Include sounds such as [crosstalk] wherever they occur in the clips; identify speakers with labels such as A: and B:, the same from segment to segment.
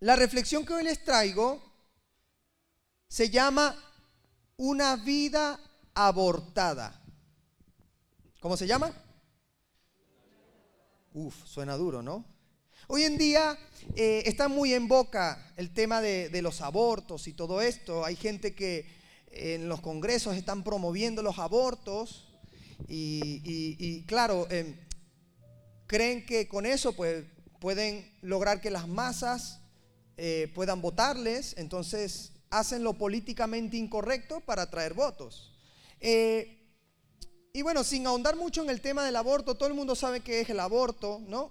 A: La reflexión que hoy les traigo se llama una vida abortada. ¿Cómo se llama? Uf, suena duro, ¿no? Hoy en día eh, está muy en boca el tema de, los abortos y todo esto. Hay gente que en los congresos están promoviendo los abortos y, claro, em, creen que con eso pues, pueden lograr que las masas eh, puedan votarles, entonces hacen lo políticamente incorrecto para atraer votos. Eh, y bueno, sin ahondar mucho en el tema del aborto, todo el mundo sabe qué es el aborto, ¿no?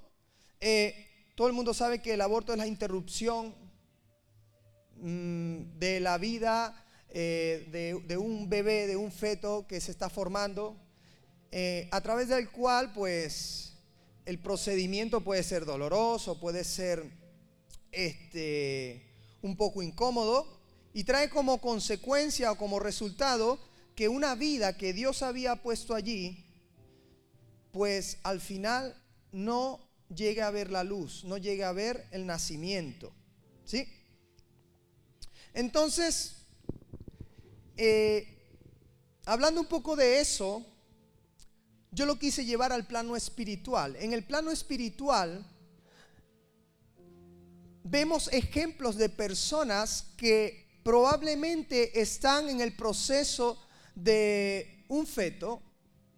A: Eh, todo el mundo sabe que el aborto es la interrupción mm, de la vida de, un bebé, de un feto que se está formando, a través del cual pues el procedimiento puede ser doloroso, puede ser este, un poco incómodo y trae como consecuencia o como resultado que una vida que Dios había puesto allí, pues al final no llegue a ver la luz, no llegue a ver el nacimiento. ¿Sí? Entonces, eh, hablando un poco de eso, yo lo quise llevar al plano espiritual. En el plano espiritual, vemos ejemplos de personas que probablemente están en el proceso de un feto,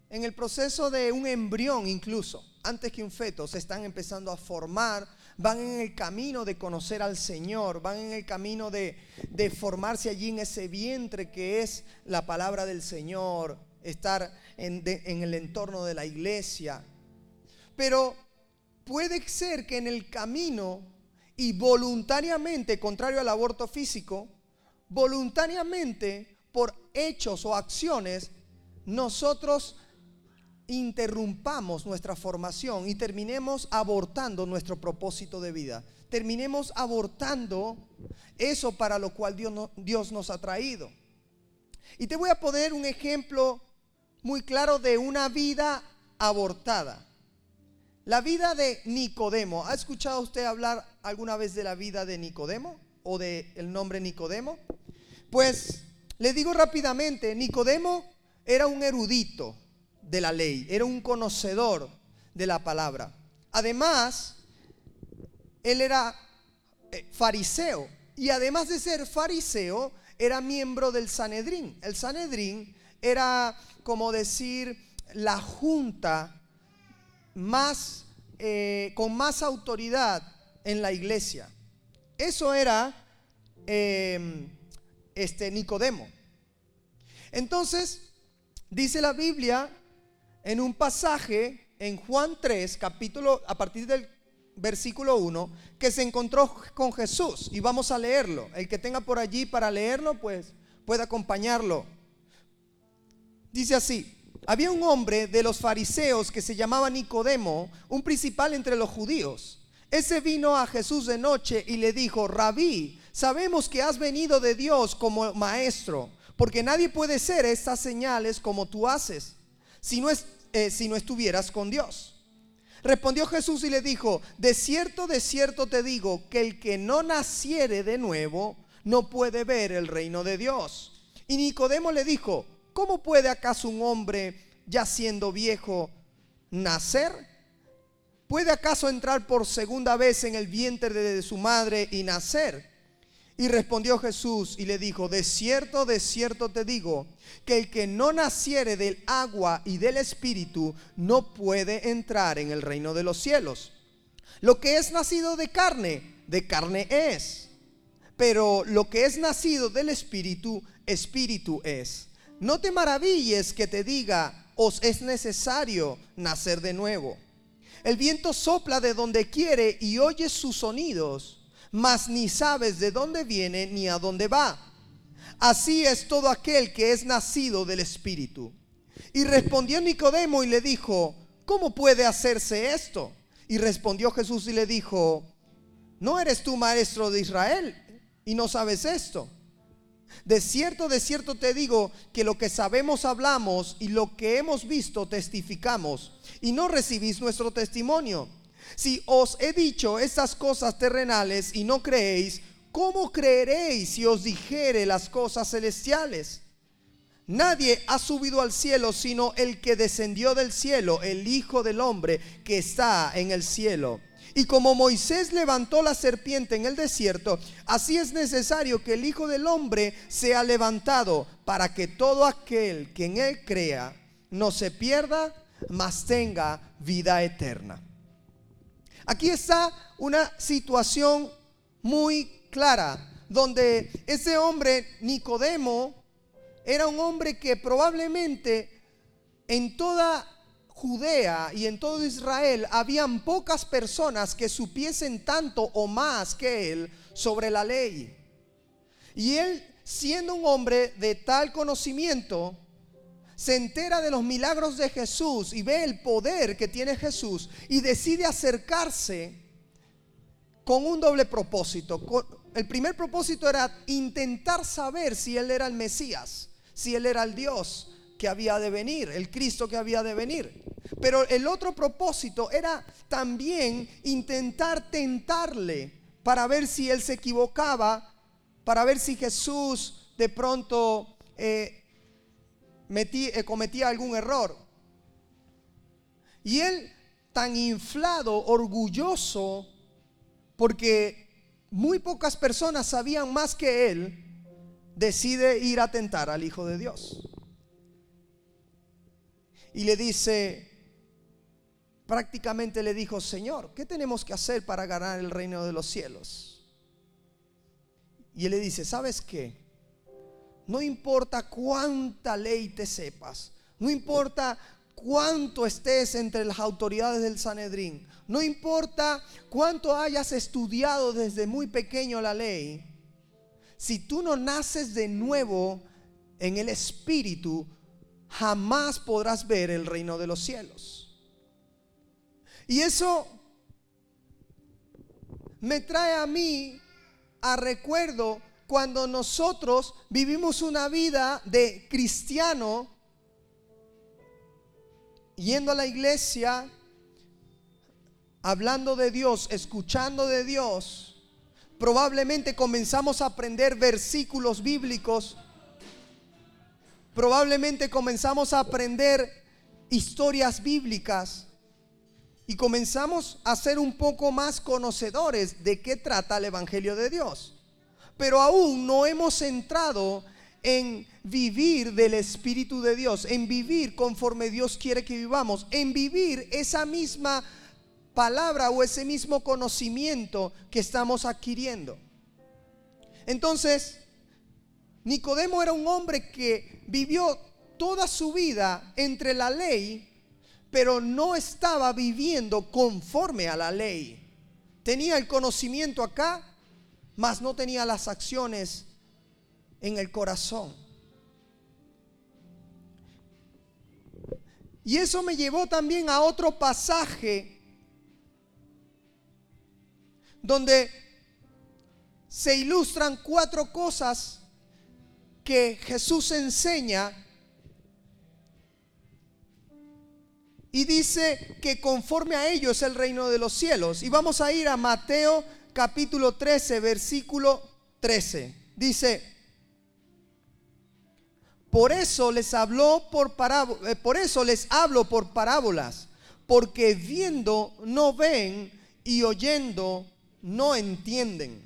A: en el proceso de un embrión incluso, antes que un feto, se están empezando a formar, van en el camino de conocer al Señor, van en el camino de, formarse allí en ese vientre que es la palabra del Señor, estar en, en el entorno de la iglesia. Pero puede ser que en el camino y voluntariamente, contrario al aborto físico, voluntariamente por hechos o acciones, nosotros interrumpamos nuestra formación y terminemos abortando nuestro propósito de vida. Terminemos abortando eso para lo cual Dios, Dios nos ha traído. Y te voy a poner un ejemplo muy claro de una vida abortada. La vida de Nicodemo. ¿Ha escuchado usted hablar alguna vez de la vida de Nicodemo o del el nombre Nicodemo? Pues le digo rápidamente, Nicodemo era un erudito de la ley, era un conocedor de la palabra. Además, él era eh, fariseo y además de ser fariseo, era miembro del Sanedrín. El Sanedrín era como decir la junta más, eh, con más autoridad en la iglesia. Eso era em, este Nicodemo. Entonces, dice la Biblia en un pasaje en Juan 3, capítulo, a partir del versículo 1, que se encontró con Jesús. Y vamos a leerlo. El que tenga por allí para leerlo, pues puede acompañarlo. Dice así, había un hombre de los fariseos que se llamaba Nicodemo, un principal entre los judíos. Ese vino a Jesús de noche y le dijo, rabí, sabemos que has venido de Dios como maestro, porque nadie puede ser estas señales como tú haces, si no, eh, si no estuvieras con Dios. Respondió Jesús y le dijo, de cierto, de cierto te digo, que el que no naciere de nuevo no puede ver el reino de Dios. Y Nicodemo le dijo, ¿Cómo puede acaso un hombre, ya siendo viejo, nacer? ¿Puede acaso entrar por segunda vez en el vientre de su madre y nacer? Y respondió Jesús y le dijo, de cierto, de cierto te digo, que el que no naciere del agua y del espíritu no puede entrar en el reino de los cielos. Lo que es nacido de carne, de carne es. Pero lo que es nacido del espíritu, espíritu es. No te maravilles que te diga, os es necesario nacer de nuevo. El viento sopla de donde quiere y oyes sus sonidos, mas ni sabes de dónde viene ni a dónde va. Así es todo aquel que es nacido del Espíritu. Y respondió Nicodemo y le dijo, ¿cómo puede hacerse esto? Y respondió Jesús y le dijo, ¿no eres tú maestro de Israel y no sabes esto? De cierto, de cierto te digo que lo que sabemos hablamos y lo que hemos visto testificamos y no recibís nuestro testimonio. Si os he dicho estas cosas terrenales y no creéis, ¿cómo creeréis si os dijere las cosas celestiales? Nadie ha subido al cielo sino el que descendió del cielo, el Hijo del Hombre que está en el cielo. Y como Moisés levantó la serpiente en el desierto, así es necesario que el Hijo del Hombre sea levantado para que todo aquel que en él crea no se pierda, mas tenga vida eterna. Aquí está una situación muy clara, donde ese hombre, Nicodemo, era un hombre que probablemente en toda Judea y en todo Israel habían pocas personas que supiesen tanto o más que él sobre la ley. Y él, siendo un hombre de tal conocimiento, se entera de los milagros de Jesús y ve el poder que tiene Jesús y decide acercarse con un doble propósito. El primer propósito era intentar saber si él era el Mesías, si él era el Dios que había de venir, el Cristo que había de venir. Pero el otro propósito era también intentar tentarle para ver si él se equivocaba, para ver si Jesús de pronto eh, eh, cometía algún error. Y él, tan inflado, orgulloso, porque muy pocas personas sabían más que él, decide ir a tentar al Hijo de Dios. Y le dice, prácticamente le dijo, Señor, ¿qué tenemos que hacer para ganar el reino de los cielos? Y él le dice, ¿sabes qué? No importa cuánta ley te sepas, no importa cuánto estés entre las autoridades del Sanedrín, no importa cuánto hayas estudiado desde muy pequeño la ley, si tú no naces de nuevo en el Espíritu, jamás podrás ver el reino de los cielos. Y eso me trae a mí a recuerdo cuando nosotros vivimos una vida de cristiano, yendo a la iglesia, hablando de Dios, escuchando de Dios, probablemente comenzamos a aprender versículos bíblicos, probablemente comenzamos a aprender historias bíblicas y comenzamos a ser un poco más conocedores de qué trata el Evangelio de Dios pero aún no hemos entrado en vivir del Espíritu de Dios, en vivir conforme Dios quiere que vivamos, en vivir esa misma palabra o ese mismo conocimiento que estamos adquiriendo. Entonces, Nicodemo era un hombre que vivió toda su vida entre la ley, pero no estaba viviendo conforme a la ley. Tenía el conocimiento acá, mas no tenía las acciones en el corazón. Y eso me llevó también a otro pasaje donde se ilustran cuatro cosas que Jesús enseña y dice que conforme a ello es el reino de los cielos. Y vamos a ir a Mateo capítulo 13, versículo 13. Dice, por eso les habló por parábolas, eh, por eso les hablo por parábolas, porque viendo no ven y oyendo no entienden.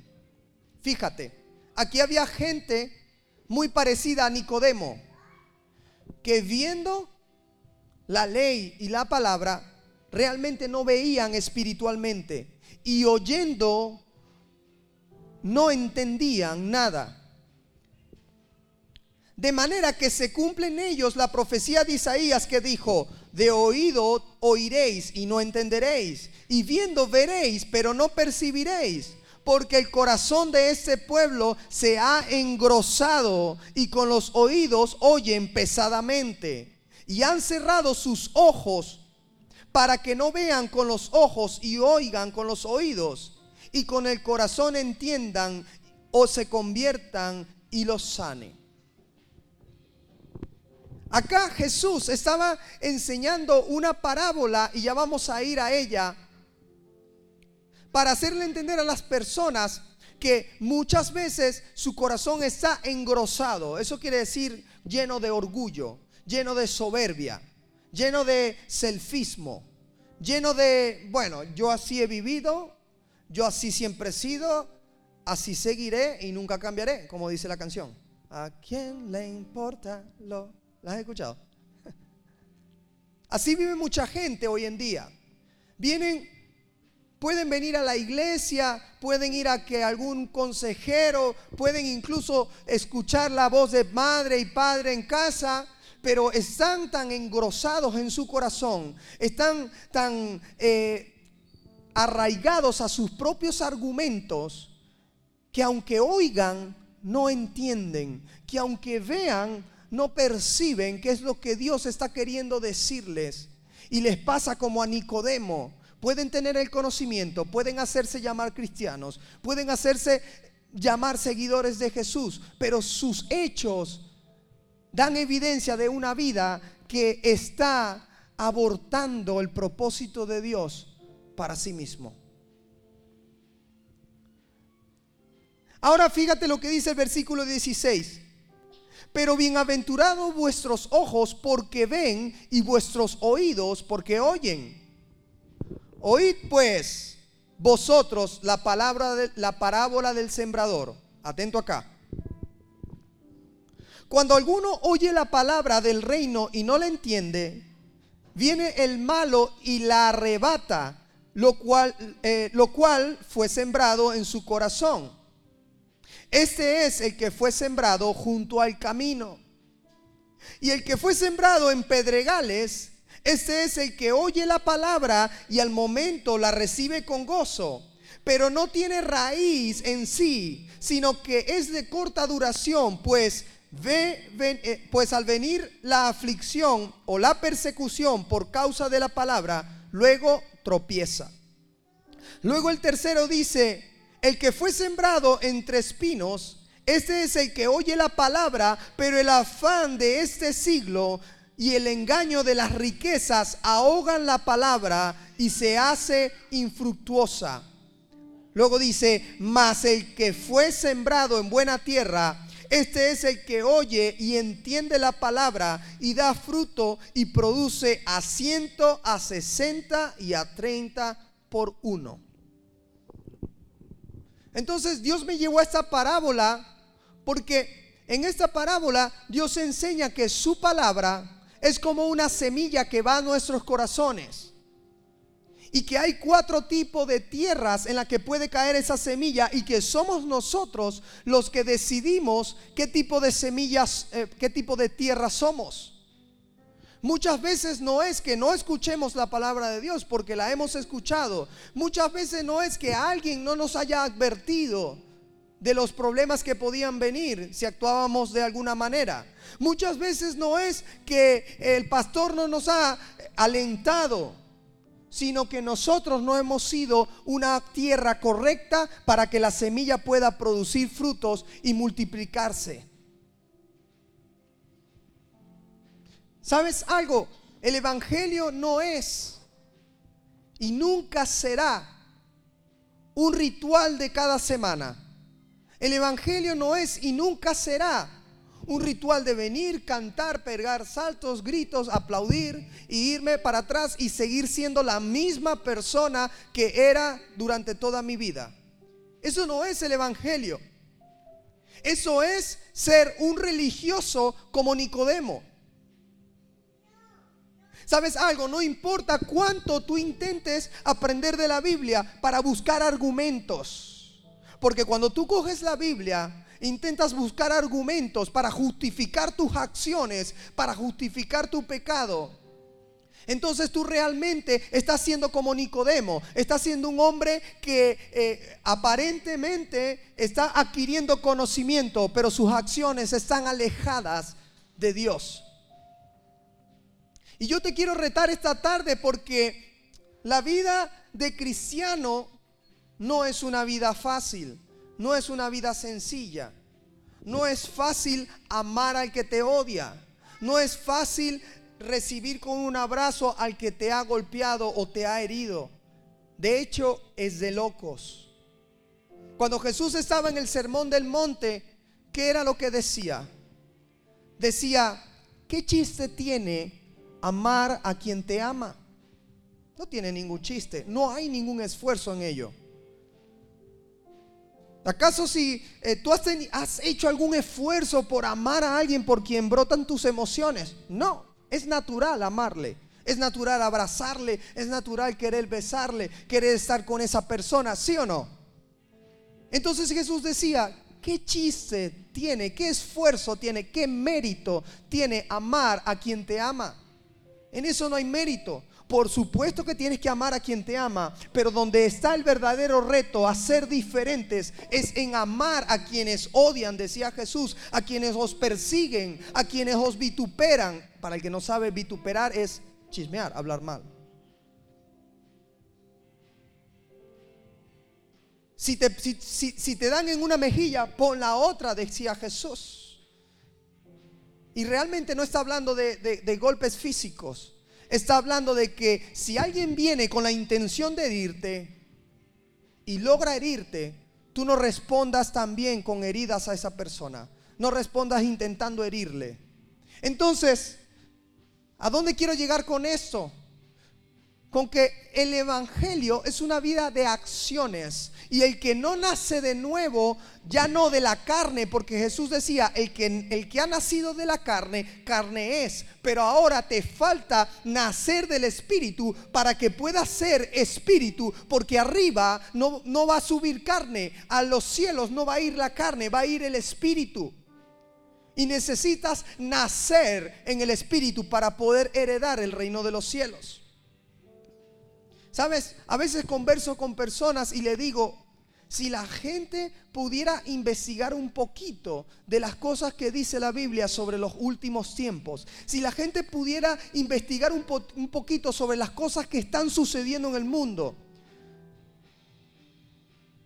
A: Fíjate, aquí había gente muy parecida a Nicodemo, que viendo la ley y la palabra, realmente no veían espiritualmente y oyendo no entendían nada. De manera que se cumple en ellos la profecía de Isaías que dijo, de oído oiréis y no entenderéis, y viendo veréis, pero no percibiréis, porque el corazón de este pueblo se ha engrosado y con los oídos oyen pesadamente, y han cerrado sus ojos para que no vean con los ojos y oigan con los oídos. Y con el corazón entiendan o se conviertan y los sane. Acá Jesús estaba enseñando una parábola y ya vamos a ir a ella, para hacerle entender a las personas que muchas veces su corazón está engrosado. Eso quiere decir lleno de orgullo, lleno de soberbia, lleno de selfismo, lleno de, bueno, yo así he vivido, yo así siempre he sido, así seguiré y nunca cambiaré, como dice la canción. ¿A quién le importa lo? ¿La has escuchado? [laughs] Así vive mucha gente hoy en día. Vienen Pueden venir a la iglesia, pueden ir a que algún consejero, pueden incluso escuchar la voz de madre y padre en casa, pero están tan engrosados en su corazón, están tan eh, arraigados a sus propios argumentos, que aunque oigan, no entienden, que aunque vean, no perciben qué es lo que Dios está queriendo decirles. Y les pasa como a Nicodemo pueden tener el conocimiento, pueden hacerse llamar cristianos, pueden hacerse llamar seguidores de Jesús, pero sus hechos dan evidencia de una vida que está abortando el propósito de Dios para sí mismo. Ahora fíjate lo que dice el versículo 16. Pero bienaventurados vuestros ojos porque ven y vuestros oídos porque oyen. Oíd pues vosotros la palabra de la parábola del sembrador. Atento acá. Cuando alguno oye la palabra del reino y no la entiende, viene el malo y la arrebata, lo cual, eh, lo cual fue sembrado en su corazón. Este es el que fue sembrado junto al camino. Y el que fue sembrado en pedregales ese es el que oye la palabra y al momento la recibe con gozo, pero no tiene raíz en sí, sino que es de corta duración, pues Ve, eh, pues al venir la aflicción o la persecución por causa de la palabra, luego tropieza. Luego el tercero dice, el que fue sembrado entre espinos, este es el que oye la palabra, pero el afán de este siglo y el engaño de las riquezas ahogan la palabra y se hace infructuosa. Luego dice, mas el que fue sembrado en buena tierra, este es el que oye y entiende la palabra y da fruto y produce a ciento, a sesenta y a treinta por uno. Entonces Dios me llevó a esta parábola porque en esta parábola Dios enseña que su palabra es como una semilla que va a nuestros corazones. Y que hay cuatro tipos de tierras en las que puede caer esa semilla y que somos nosotros los que decidimos qué tipo de semillas, eh, qué tipo de tierra somos. Muchas veces no es que no escuchemos la palabra de Dios porque la hemos escuchado. Muchas veces no es que alguien no nos haya advertido de los problemas que podían venir si actuábamos de alguna manera. Muchas veces no es que el pastor no nos ha alentado, sino que nosotros no hemos sido una tierra correcta para que la semilla pueda producir frutos y multiplicarse. ¿Sabes algo? El Evangelio no es y nunca será un ritual de cada semana. El Evangelio no es y nunca será un ritual de venir, cantar, pegar saltos, gritos, aplaudir y irme para atrás y seguir siendo la misma persona que era durante toda mi vida. Eso no es el Evangelio. Eso es ser un religioso como Nicodemo. ¿Sabes algo? No importa cuánto tú intentes aprender de la Biblia para buscar argumentos. Porque cuando tú coges la Biblia, intentas buscar argumentos para justificar tus acciones, para justificar tu pecado. Entonces tú realmente estás siendo como Nicodemo, estás siendo un hombre que eh, aparentemente está adquiriendo conocimiento, pero sus acciones están alejadas de Dios. Y yo te quiero retar esta tarde porque la vida de cristiano no es una vida fácil, no es una vida sencilla. No es fácil amar al que te odia. No es fácil recibir con un abrazo al que te ha golpeado o te ha herido. De hecho, es de locos. Cuando Jesús estaba en el sermón del monte, ¿qué era lo que decía? Decía, ¿qué chiste tiene amar a quien te ama? No tiene ningún chiste, no hay ningún esfuerzo en ello. ¿Acaso si eh, tú has, has hecho algún esfuerzo por amar a alguien por quien brotan tus emociones? No, es natural amarle. Es natural abrazarle, es natural querer besarle, querer estar con esa persona, ¿sí o no? Entonces Jesús decía, ¿qué chiste tiene, qué esfuerzo tiene, qué mérito tiene amar a quien te ama? En eso no hay mérito. Por supuesto que tienes que amar a quien te ama, pero donde está el verdadero reto a ser diferentes es en amar a quienes odian, decía Jesús, a quienes os persiguen, a quienes os vituperan. Para el que no sabe, vituperar es chismear, hablar mal. Si te, dan en una mejilla, pon la otra, decía Jesús. Y realmente no está hablando de golpes físicos está hablando de que si alguien viene con la intención de herirte y logra herirte, tú no respondas también con heridas a esa persona. No respondas intentando herirle. Entonces, ¿a dónde quiero llegar con esto? Con que el Evangelio es una vida de acciones y el que no nace de nuevo, ya no de la carne, porque Jesús decía, el que, el que ha nacido de la carne, carne es, pero ahora te falta nacer del Espíritu para que puedas ser Espíritu, porque arriba no, no va a subir carne, a los cielos no va a ir la carne, va a ir el Espíritu. Y necesitas nacer en el Espíritu para poder heredar el reino de los cielos. Sabes, a veces converso con personas y le digo, si la gente pudiera investigar un poquito de las cosas que dice la Biblia sobre los últimos tiempos, si la gente pudiera investigar un, poquito sobre las cosas que están sucediendo en el mundo,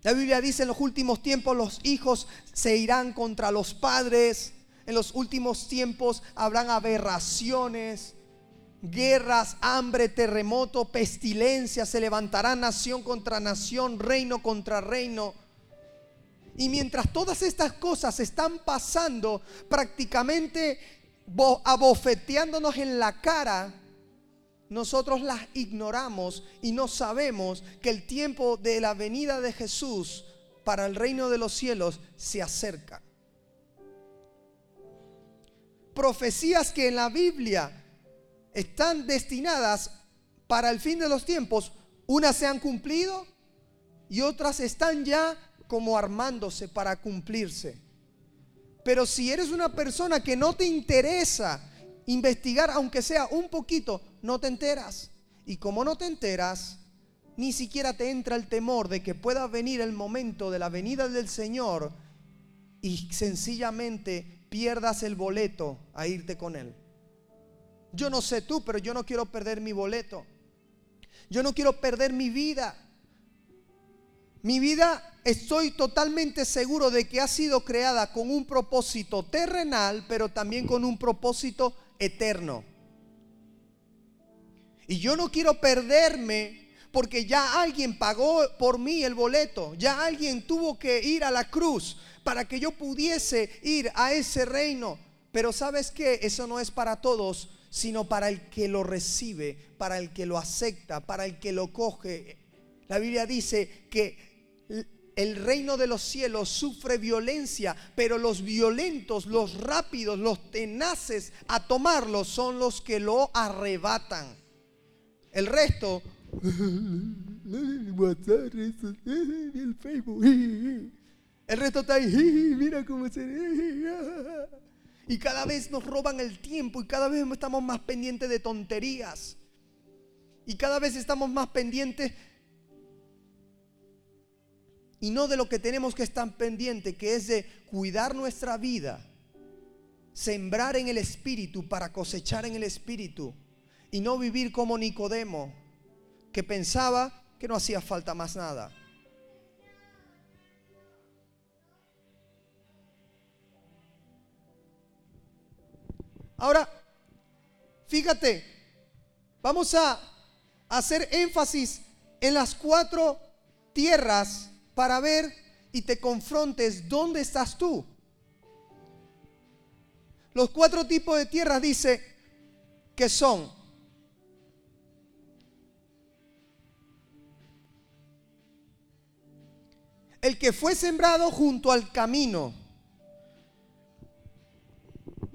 A: la Biblia dice en los últimos tiempos los hijos se irán contra los padres, en los últimos tiempos habrán aberraciones, guerras, hambre, terremoto, pestilencia, se levantará nación contra nación, reino contra reino. Y mientras todas estas cosas están pasando, prácticamente abofeteándonos en la cara, nosotros las ignoramos y no sabemos que el tiempo de la venida de Jesús para el reino de los cielos se acerca. Profecías que en la Biblia están destinadas para el fin de los tiempos, unas se han cumplido y otras están ya como armándose para cumplirse. Pero si eres una persona que no te interesa investigar, aunque sea un poquito, no te enteras. Y como no te enteras, ni siquiera te entra el temor de que pueda venir el momento de la venida del Señor y sencillamente pierdas el boleto a irte con Él. Yo no sé tú, pero yo no quiero perder mi boleto. Yo no quiero perder mi vida. Mi vida estoy totalmente seguro de que ha sido creada con un propósito terrenal, pero también con un propósito eterno. Y yo no quiero perderme porque ya alguien pagó por mí el boleto, ya alguien tuvo que ir a la cruz para que yo pudiese ir a ese reino. Pero sabes que eso no es para todos, sino para el que lo recibe, para el que lo acepta, para el que lo coge. La Biblia dice que el reino de los cielos sufre violencia, pero los violentos, los rápidos, los tenaces a tomarlo son los que lo arrebatan. El resto, el resto está ahí, mira cómo se... Y cada vez nos roban el tiempo y cada vez estamos más pendientes de tonterías. Y cada vez estamos más pendientes y no de lo que tenemos que estar pendiente, que es de cuidar nuestra vida, sembrar en el Espíritu para cosechar en el Espíritu y no vivir como Nicodemo, que pensaba que no hacía falta más nada. Ahora, fíjate, vamos a hacer énfasis en las cuatro tierras para ver y te confrontes dónde estás tú. Los cuatro tipos de tierras dice que son el que fue sembrado junto al camino.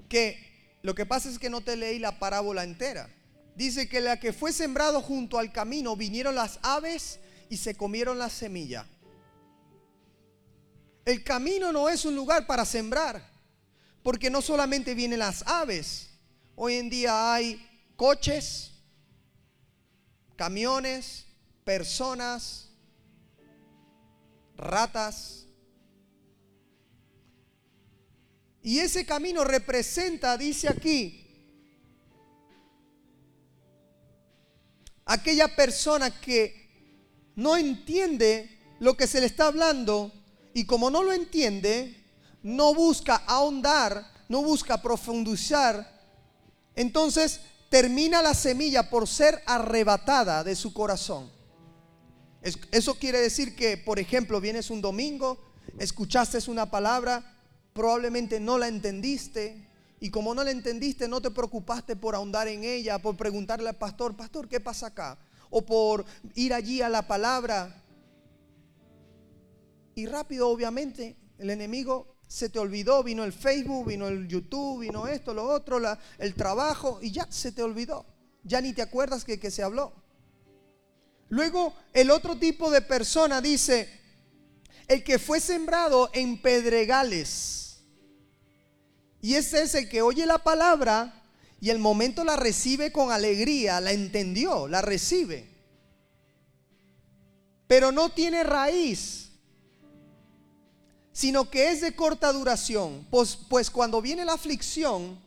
A: Que lo que pasa es que no te leí la parábola entera. Dice que la que fue sembrado junto al camino vinieron las aves y se comieron la semilla. El camino no es un lugar para sembrar, porque no solamente vienen las aves. Hoy en día hay coches, camiones, personas, ratas. Y ese camino representa, dice aquí, aquella persona que no entiende lo que se le está hablando y como no lo entiende, no busca ahondar, no busca profundizar, entonces termina la semilla por ser arrebatada de su corazón. Eso quiere decir que, por ejemplo, vienes un domingo, escuchaste una palabra, probablemente no la entendiste, y como no la entendiste, no te preocupaste por ahondar en ella, por preguntarle al pastor, pastor, ¿qué pasa acá? O por ir allí a la palabra. Y rápido, obviamente, el enemigo se te olvidó, vino el Facebook, vino el YouTube, vino esto, lo otro, el trabajo, y ya se te olvidó. Ya ni te acuerdas que, que se habló. Luego el otro tipo de persona dice, el que fue sembrado en pedregales. Y ese es el que oye la palabra y el momento la recibe con alegría, la entendió, la recibe. Pero no tiene raíz, sino que es de corta duración. Pues, pues cuando viene la aflicción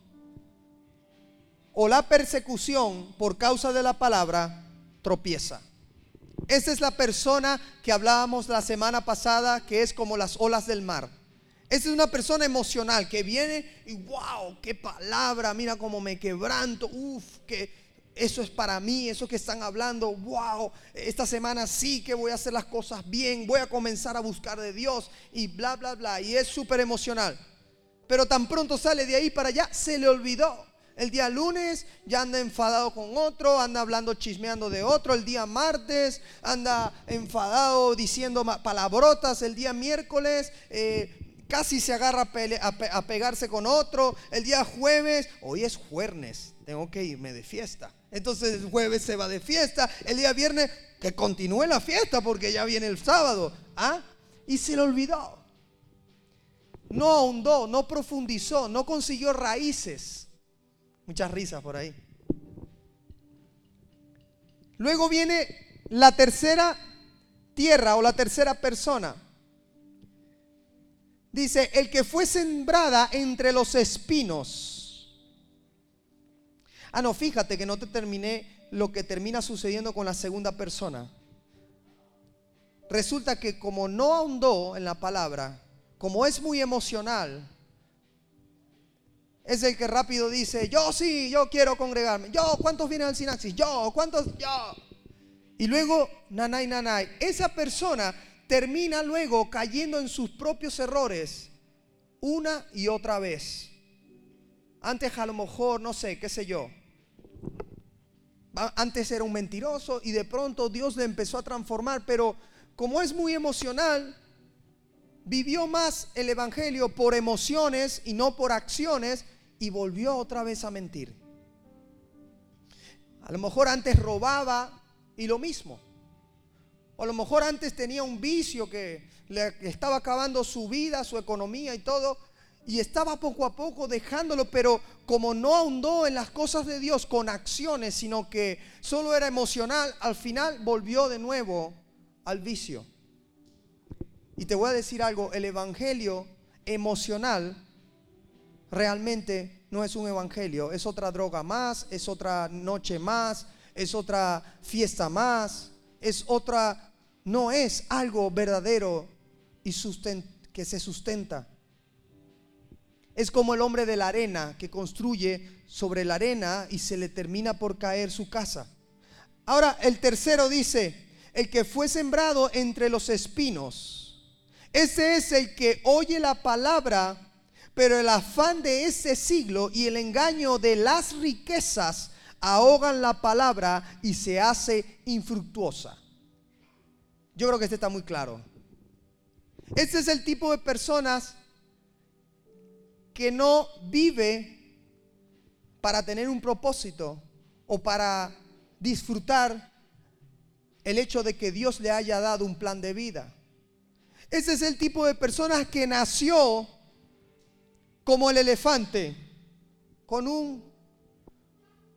A: o la persecución por causa de la palabra, tropieza. Esa es la persona que hablábamos la semana pasada, que es como las olas del mar. Esa es una persona emocional que viene y wow, qué palabra, mira cómo me quebranto, uff, que eso es para mí, eso que están hablando, wow, esta semana sí que voy a hacer las cosas bien, voy a comenzar a buscar de Dios y bla, bla, bla. Y es súper emocional. Pero tan pronto sale de ahí para allá, se le olvidó. El día lunes ya anda enfadado con otro, anda hablando chismeando de otro. El día martes anda enfadado diciendo palabrotas. El día miércoles eh, casi se agarra a, pegarse con otro. El día jueves, hoy es jueves, tengo que irme de fiesta. Entonces el jueves se va de fiesta. El día viernes que continúe la fiesta porque ya viene el sábado. ¿Ah? Y se le olvidó. No ahondó, no profundizó, no consiguió raíces. Muchas risas por ahí. Luego viene la tercera tierra o la tercera persona. Dice, el que fue sembrada entre los espinos. Ah, no, fíjate que no te terminé lo que termina sucediendo con la segunda persona. Resulta que como no ahondó en la palabra, como es muy emocional, es el que rápido dice, yo sí, yo quiero congregarme. Yo, ¿cuántos vienen al sinaxis? Yo, ¿cuántos? Yo. Y luego, nanay, nanay. Esa persona termina luego cayendo en sus propios errores una y otra vez. Antes a lo mejor, no sé, qué sé yo. Antes era un mentiroso y de pronto Dios le empezó a transformar, pero como es muy emocional, vivió más el Evangelio por emociones y no por acciones y volvió otra vez a mentir. A lo mejor antes robaba y lo mismo. A lo mejor antes tenía un vicio que le estaba acabando su vida, su economía y todo. Y estaba poco a poco dejándolo, pero como no ahondó en las cosas de Dios con acciones, sino que solo era emocional, al final volvió de nuevo al vicio. Y te voy a decir algo, el evangelio emocional realmente no es un evangelio, es otra droga más, es otra noche más, es otra fiesta más, es otra, no es algo verdadero y que se sustenta. Es como el hombre de la arena que construye sobre la arena y se le termina por caer su casa. Ahora el tercero dice, el que fue sembrado entre los espinos. Ese es el que oye la palabra, pero el afán de ese siglo y el engaño de las riquezas ahogan la palabra y se hace infructuosa. Yo creo que este está muy claro. Este es el tipo de personas que no vive para tener un propósito o para disfrutar el hecho de que Dios le haya dado un plan de vida. Ese es el tipo de personas que nació como el elefante, con un,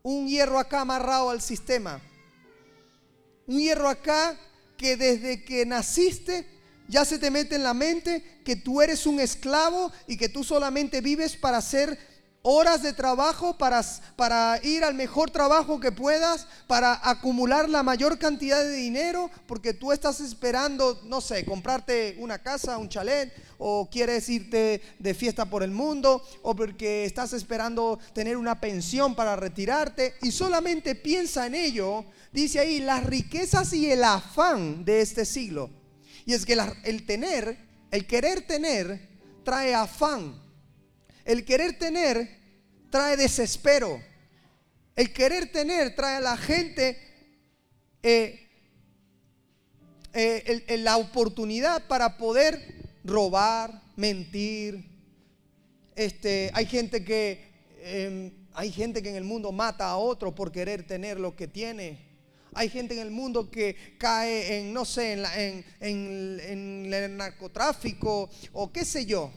A: un hierro acá amarrado al sistema. Un hierro acá que desde que naciste ya se te mete en la mente que tú eres un esclavo y que tú solamente vives para ser horas de trabajo para, para ir al mejor trabajo que puedas, para acumular la mayor cantidad de dinero, porque tú estás esperando, no sé, comprarte una casa, un chalet, o quieres irte de fiesta por el mundo, o porque estás esperando tener una pensión para retirarte, y solamente piensa en ello, dice ahí, las riquezas y el afán de este siglo. Y es que el tener, el querer tener, trae afán el querer tener trae desespero. El querer tener trae a la gente eh, eh, la oportunidad para poder robar, mentir. Este, hay gente que em, hay gente que en el mundo mata a otro por querer tener lo que tiene. Hay gente en el mundo que cae en, no sé, en, en el narcotráfico o qué sé yo.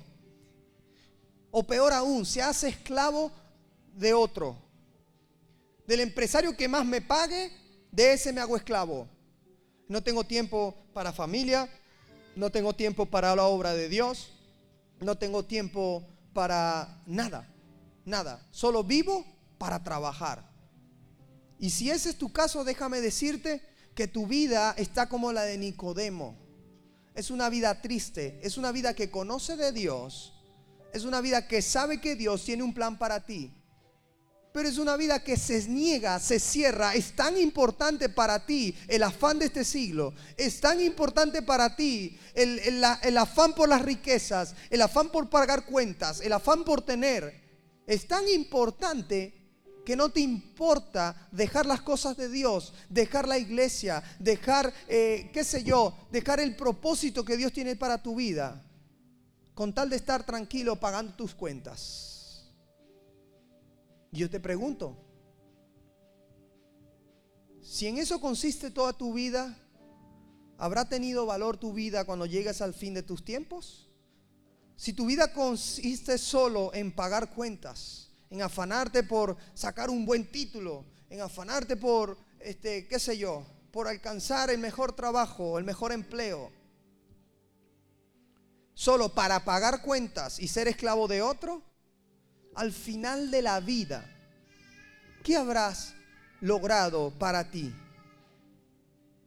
A: O peor aún, se hace esclavo de otro. Del empresario que más me pague, de ese me hago esclavo. No tengo tiempo para familia, no tengo tiempo para la obra de Dios, no tengo tiempo para nada, nada. Solo vivo para trabajar. Y si ese es tu caso, déjame decirte que tu vida está como la de Nicodemo. Es una vida triste, es una vida que conoce de Dios, es una vida que sabe que Dios tiene un plan para ti. Pero es una vida que se niega, se cierra. Es tan importante para ti el afán de este siglo. Es tan importante para ti el, el afán por las riquezas, el afán por pagar cuentas, el afán por tener. Es tan importante que no te importa dejar las cosas de Dios, dejar la iglesia, dejar, eh, qué sé yo, dejar el propósito que Dios tiene para tu vida con tal de estar tranquilo pagando tus cuentas. Yo te pregunto, si en eso consiste toda tu vida, ¿habrá tenido valor tu vida cuando llegues al fin de tus tiempos? Si tu vida consiste solo en pagar cuentas, en afanarte por sacar un buen título, en afanarte por, este, qué sé yo, por alcanzar el mejor trabajo, el mejor empleo, solo para pagar cuentas y ser esclavo de otro, al final de la vida, ¿qué habrás logrado para ti?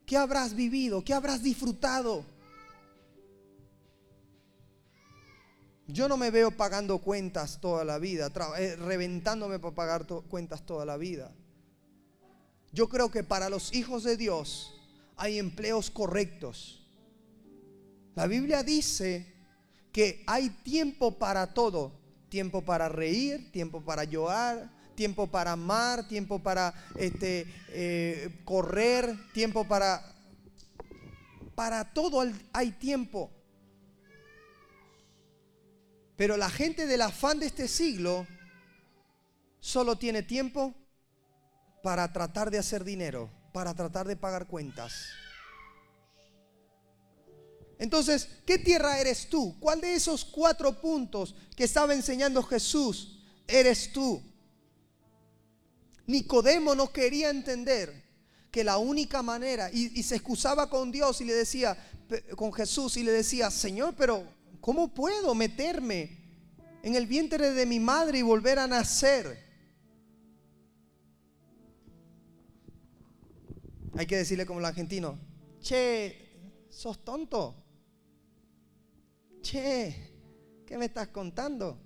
A: ¿Qué habrás vivido? ¿Qué habrás disfrutado? Yo no me veo pagando cuentas toda la vida, eh, reventándome para pagar cuentas toda la vida. Yo creo que para los hijos de Dios hay empleos correctos. La Biblia dice que hay tiempo para todo. Tiempo para reír, tiempo para llorar, tiempo para amar, tiempo para este, eh, correr, tiempo para... Para todo hay tiempo. Pero la gente del afán de este siglo solo tiene tiempo para tratar de hacer dinero, para tratar de pagar cuentas. Entonces, ¿qué tierra eres tú? ¿Cuál de esos cuatro puntos que estaba enseñando Jesús eres tú? Nicodemo no quería entender que la única manera, y, se excusaba con Dios y le decía, con Jesús y le decía, Señor, pero ¿cómo puedo meterme en el vientre de mi madre y volver a nacer? Hay que decirle como el argentino, che, sos tonto. Che, ¿qué me estás contando?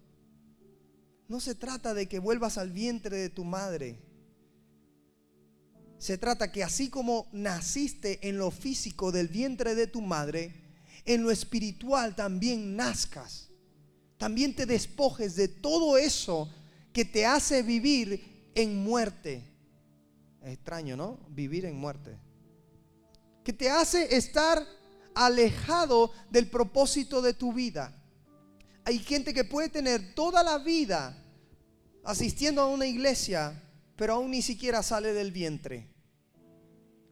A: No se trata de que vuelvas al vientre de tu madre. se trata que así como naciste en lo físico del vientre de tu madre, en lo espiritual también nazcas. También te despojes de todo eso que te hace vivir en muerte. Extraño, ¿no? Vivir en muerte. Que te hace estar alejado del propósito de tu vida. Hay gente que puede tener toda la vida asistiendo a una iglesia, pero aún ni siquiera sale del vientre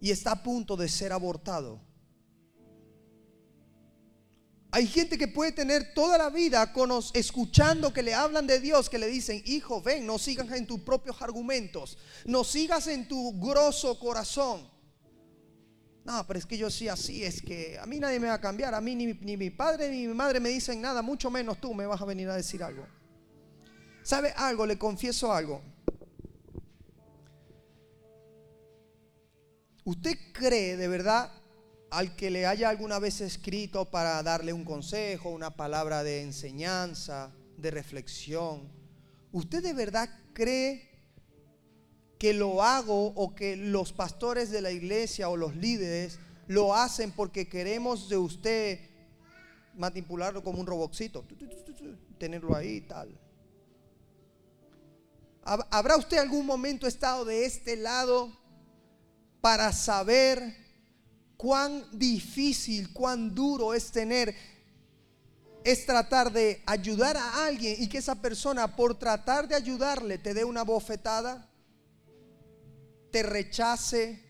A: y está a punto de ser abortado. Hay gente que puede tener toda la vida escuchando que le hablan de Dios, que le dicen, hijo, ven, no sigas en tus propios argumentos, no sigas en tu grosso corazón. No, pero es que yo sí así, es que a mí nadie me va a cambiar, a mí ni, ni mi padre ni mi madre me dicen nada, mucho menos tú me vas a venir a decir algo. ¿Sabe algo? Le confieso algo. ¿Usted cree de verdad al que le haya alguna vez escrito para darle un consejo, una palabra de enseñanza, de reflexión, ¿usted de verdad cree que lo hago o que los pastores de la iglesia o los líderes lo hacen porque queremos de usted manipularlo como un robotcito, tenerlo ahí y tal? ¿Habrá usted algún momento estado de este lado para saber cuán difícil, cuán duro es tener, es tratar de ayudar a alguien y que esa persona por tratar de ayudarle te dé una bofetada, te rechace.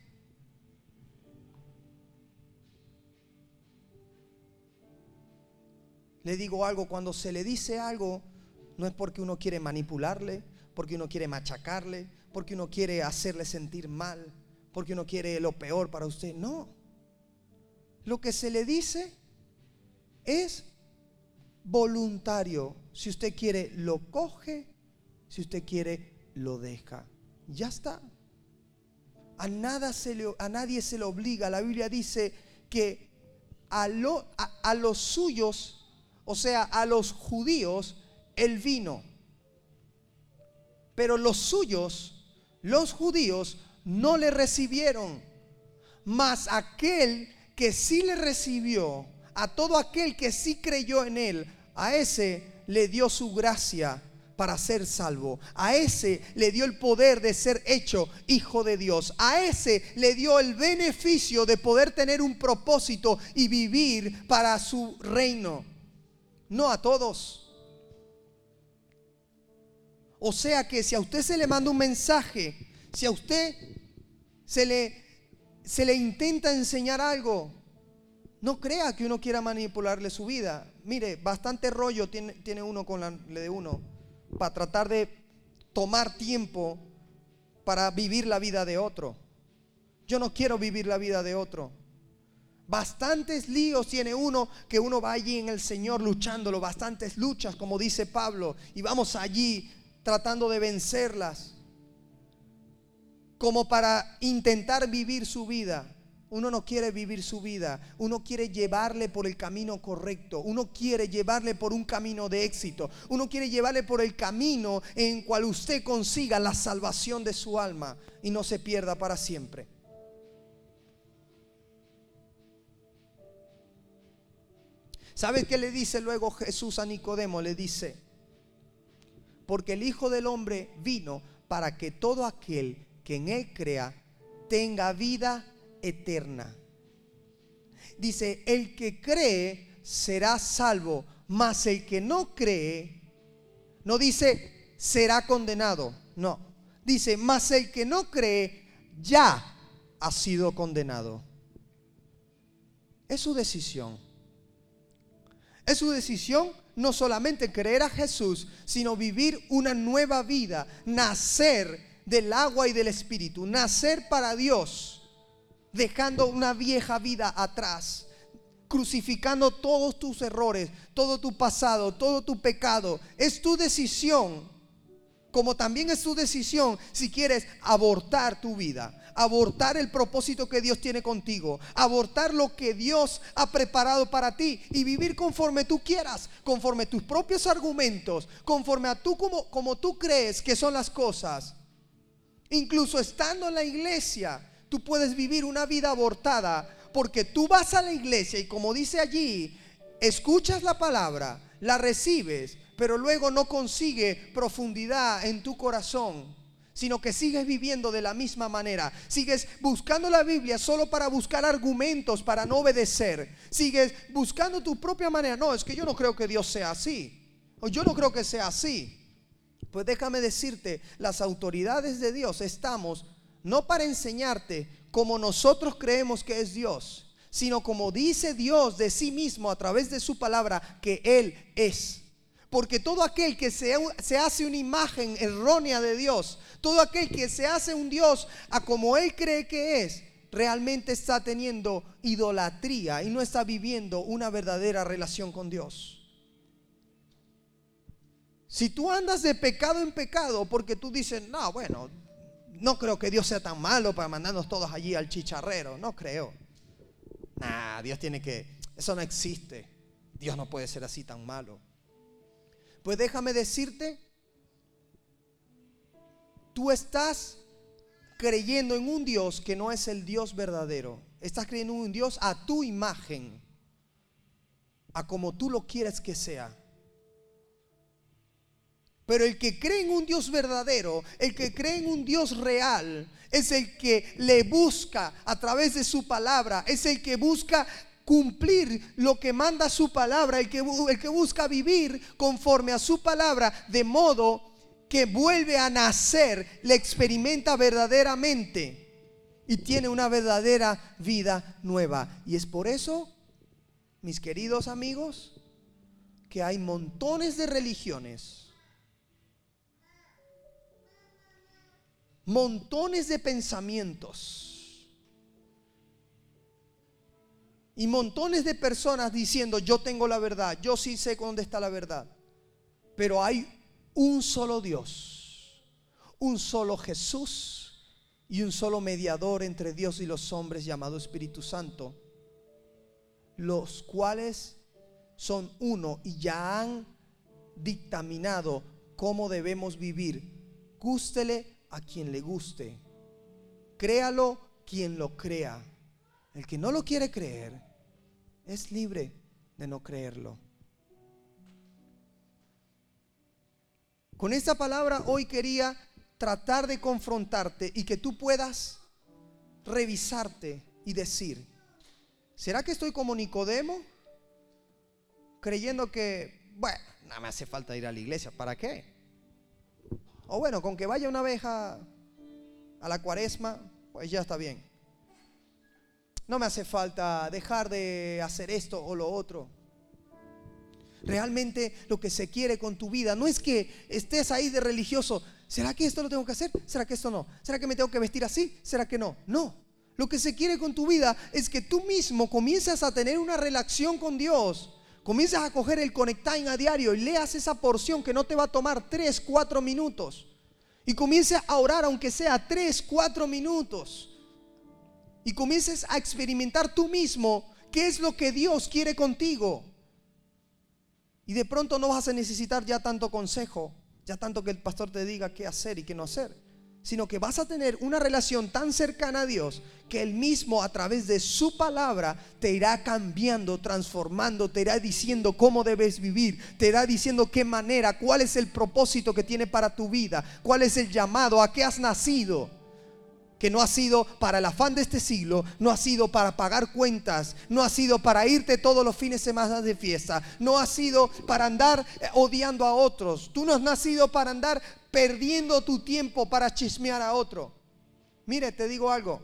A: Le digo algo, cuando se le dice algo, no es porque uno quiere manipularle, porque uno quiere machacarle, porque uno quiere hacerle sentir mal, porque uno quiere lo peor para usted. No. Lo que se le dice es voluntario. Si usted quiere, lo coge. Si usted quiere, lo deja. Ya está. A, nada se le, a nadie se le obliga. La Biblia dice que a, a los suyos, o sea, a los judíos, él vino. Pero los suyos, los judíos, no le recibieron. Mas aquel que sí le recibió, a todo aquel que sí creyó en él, a ese le dio su gracia para ser salvo. A ese le dio el poder de ser hecho hijo de Dios. A ese le dio el beneficio de poder tener un propósito y vivir para su reino. No a todos. O sea que si a usted se le manda un mensaje, si a usted se le se le intenta enseñar algo, no crea que uno quiera manipularle su vida. Mire, bastante rollo tiene, tiene uno con la de uno para tratar de tomar tiempo para vivir la vida de otro. Yo no quiero vivir la vida de otro. Bastantes líos tiene uno que uno va allí en el Señor luchándolo, bastantes luchas, como dice Pablo, y vamos allí tratando de vencerlas como para intentar vivir su vida. Uno no quiere vivir su vida, uno quiere llevarle por el camino correcto, uno quiere llevarle por un camino de éxito, uno quiere llevarle por el camino en cual usted consiga la salvación de su alma y no se pierda para siempre. ¿Sabe qué le dice luego Jesús a Nicodemo? Le dice, porque el Hijo del Hombre vino para que todo aquel que en Él crea tenga vida eterna. Dice, el que cree será salvo, mas el que no cree, no dice será condenado, no. Dice, mas el que no cree ya ha sido condenado. Es su decisión. Es su decisión no solamente creer a Jesús, sino vivir una nueva vida, nacer del agua y del espíritu, nacer para Dios, dejando una vieja vida atrás, crucificando todos tus errores, todo tu pasado, todo tu pecado. Es tu decisión, como también es tu decisión si quieres abortar tu vida, abortar el propósito que Dios tiene contigo, abortar lo que Dios ha preparado para ti y vivir conforme tú quieras, conforme tus propios argumentos, conforme a tú como, como tú crees que son las cosas incluso estando en la iglesia, tú puedes vivir una vida abortada porque tú vas a la iglesia y como dice allí, escuchas la palabra, la recibes, pero luego no consigue profundidad en tu corazón sino que sigues viviendo de la misma manera. Sigues buscando la Biblia solo para buscar argumentos, para no obedecer. Sigues buscando tu propia manera. No, es que yo no creo que Dios sea así. O yo no creo que sea así. Pues déjame decirte, las autoridades de Dios estamos no para enseñarte como nosotros creemos que es Dios, sino como dice Dios de sí mismo a través de su palabra que Él es. Porque todo aquel que se, hace una imagen errónea de Dios, todo aquel que se hace un Dios a como Él cree que es, realmente está teniendo idolatría y no está viviendo una verdadera relación con Dios. Si tú andas de pecado en pecado porque tú dices, no, bueno, no creo que Dios sea tan malo para mandarnos todos allí al chicharrero, no creo. Nah, Dios tiene que, eso no existe. Dios no puede ser así tan malo. Pues déjame decirte, tú estás creyendo en un Dios que no es el Dios verdadero. Estás creyendo en un Dios a tu imagen, a como tú lo quieres que sea. Pero el que cree en un Dios verdadero, el que cree en un Dios real, es el que le busca a través de su palabra, es el que busca cumplir lo que manda su palabra, el que, el que busca vivir conforme a su palabra, de modo que vuelve a nacer, le experimenta verdaderamente y tiene una verdadera vida nueva. Y es por eso, mis queridos amigos, que hay montones de religiones, montones de pensamientos Y montones de personas diciendo, yo tengo la verdad, yo sí sé dónde está la verdad. Pero hay un solo Dios, un solo Jesús y un solo mediador entre Dios y los hombres llamado Espíritu Santo, los cuales son uno y ya han dictaminado cómo debemos vivir. Gústele a quien le guste. Créalo quien lo crea. El que no lo quiere creer es libre de no creerlo. Con esta palabra hoy quería tratar de confrontarte y que tú puedas revisarte y decir, ¿será que estoy como Nicodemo? Creyendo que, bueno, nada me hace falta ir a la iglesia, ¿para qué? O bueno, con que vaya una abeja a la cuaresma, pues ya está bien. No me hace falta dejar de hacer esto o lo otro. Realmente lo que se quiere con tu vida no es que estés ahí de religioso. ¿Será que esto lo tengo que hacer? ¿Será que esto no? ¿Será que me tengo que vestir así? ¿Será que no? No. Lo que se quiere con tu vida es que tú mismo comienzas a tener una relación con Dios. Comienzas a coger el Connect a diario y leas esa porción que no te va a tomar 3, 4 minutos. Y comiences a orar aunque sea 3, 4 minutos y comiences a experimentar tú mismo qué es lo que Dios quiere contigo. Y de pronto no vas a necesitar ya tanto consejo, ya tanto que el pastor te diga qué hacer y qué no hacer, sino que vas a tener una relación tan cercana a Dios que Él mismo a través de su palabra te irá cambiando, transformando, te irá diciendo cómo debes vivir, te irá diciendo qué manera, cuál es el propósito que tiene para tu vida, cuál es el llamado, a qué has nacido que no ha sido para el afán de este siglo, no ha sido para pagar cuentas, no ha sido para irte todos los fines de semana de fiesta, no ha sido para andar eh, odiando a otros, tú no has nacido para andar perdiendo tu tiempo para chismear a otro. Mire, te digo algo.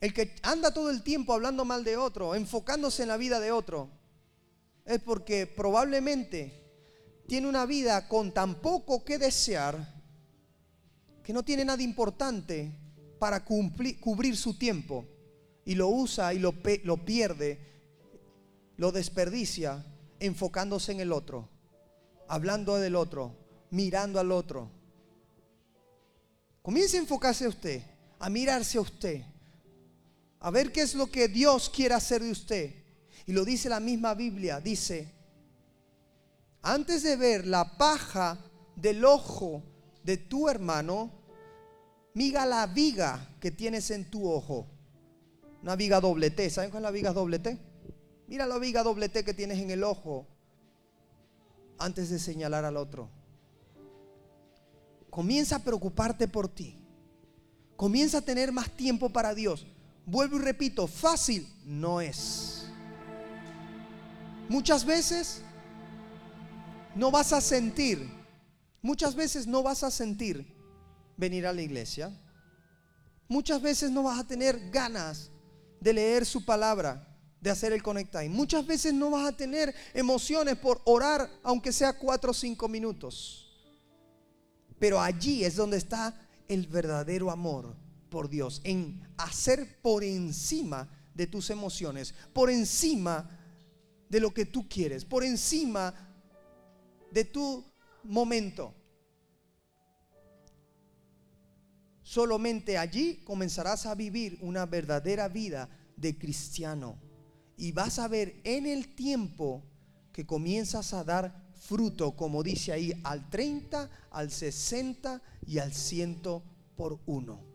A: El que anda todo el tiempo hablando mal de otro, enfocándose en la vida de otro, es porque probablemente tiene una vida con tan poco que desear que no tiene nada importante para cubrir su tiempo y lo usa y lo, lo pierde, lo desperdicia enfocándose en el otro, hablando del otro, mirando al otro. Comience a enfocarse a usted, a mirarse a usted, a ver qué es lo que Dios quiere hacer de usted. Y lo dice la misma Biblia, dice, antes de ver la paja del ojo de tu hermano, Miga la viga que tienes en tu ojo. Una viga doble T. ¿Saben cuál es la viga doble T? Mira la viga doble T que tienes en el ojo antes de señalar al otro. Comienza a preocuparte por ti. Comienza a tener más tiempo para Dios. Vuelvo y repito, fácil no es. Muchas veces no vas a sentir, muchas veces no vas a sentir venir a la iglesia. Muchas veces no vas a tener ganas de leer su palabra, de hacer el conecta. muchas veces no vas a tener emociones por orar, aunque sea cuatro o cinco minutos. Pero allí es donde está el verdadero amor por Dios, en hacer por encima de tus emociones, por encima de lo que tú quieres, por encima de tu momento. Solamente allí comenzarás a vivir una verdadera vida de cristiano. Y vas a ver en el tiempo que comienzas a dar fruto, como dice ahí, al 30, al 60 y al 100 por uno.